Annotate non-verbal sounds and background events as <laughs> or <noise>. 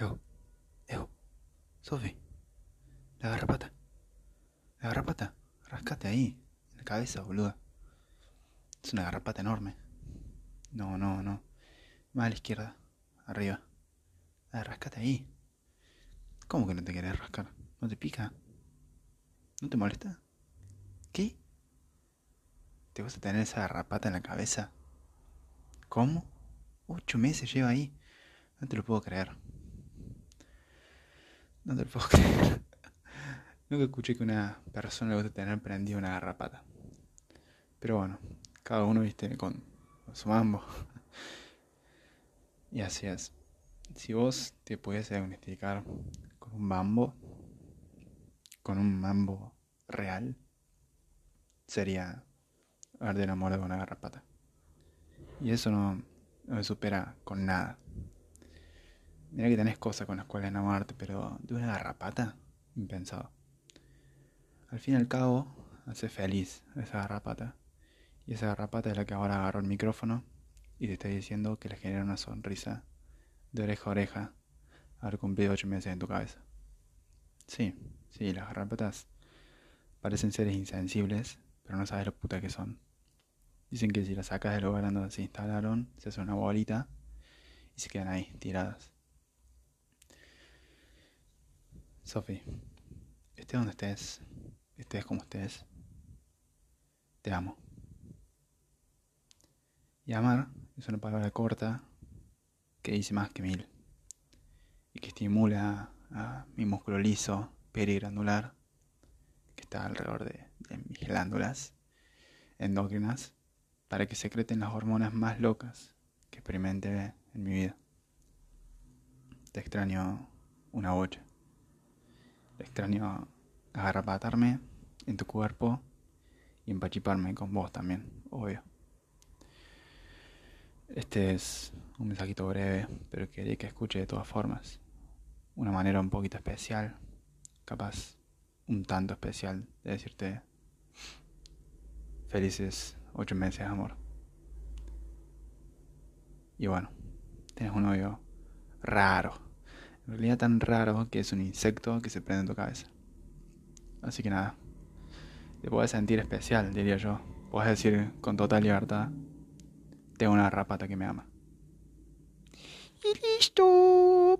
Ew, ew, Sofi, la garrapata, la garrapata, rascate ahí, en la cabeza, boluda. Es una garrapata enorme. No, no, no. Más a la izquierda, arriba. Rascate ahí. ¿Cómo que no te querés rascar? ¿No te pica? ¿No te molesta? ¿Qué? ¿Te vas a tener esa garrapata en la cabeza? ¿Cómo? Ocho meses lleva ahí. No te lo puedo creer. No te lo puedo <laughs> creer. Nunca escuché que una persona le guste tener prendido una garrapata. Pero bueno, cada uno viste con, su mambo. <laughs> Y así es. Si vos te pudiese diagnosticar con un mambo, con un mambo real, sería haberte enamorado de una garrapata. Y eso no, no me supera con nada. Mira que tenés cosas con las cuales enamorarte, pero de una garrapata, impensado. Al fin y al cabo, hace feliz esa garrapata. Y esa garrapata es la que ahora agarró el micrófono y te está diciendo que le genera una sonrisa de oreja a oreja haber cumplido ocho meses en tu cabeza. Sí, sí, las garrapatas parecen seres insensibles, pero no sabes lo puta que son. Dicen que si las sacas del lugar donde se instalaron, se hace una bolita y se quedan ahí, tiradas. Sofi, estés donde estés, estés como estés, te amo. Y amar es una palabra corta que dice más que mil y que estimula a mi músculo liso perigranular que está alrededor de, de mis glándulas endócrinas para que secreten las hormonas más locas que experimente en mi vida. Te extraño una bocha. Extraño agarrapatarme en tu cuerpo y empachiparme con vos también, obvio. Este es un mensajito breve, pero quería que escuche de todas formas. Una manera un poquito especial, capaz un tanto especial de decirte felices ocho meses, amor. Y bueno, tienes un novio raro. En realidad tan raro que es un insecto que se prende en tu cabeza. Así que nada, te puedes sentir especial, diría yo. Puedes decir con total libertad, tengo una rapata que me ama. Y listo.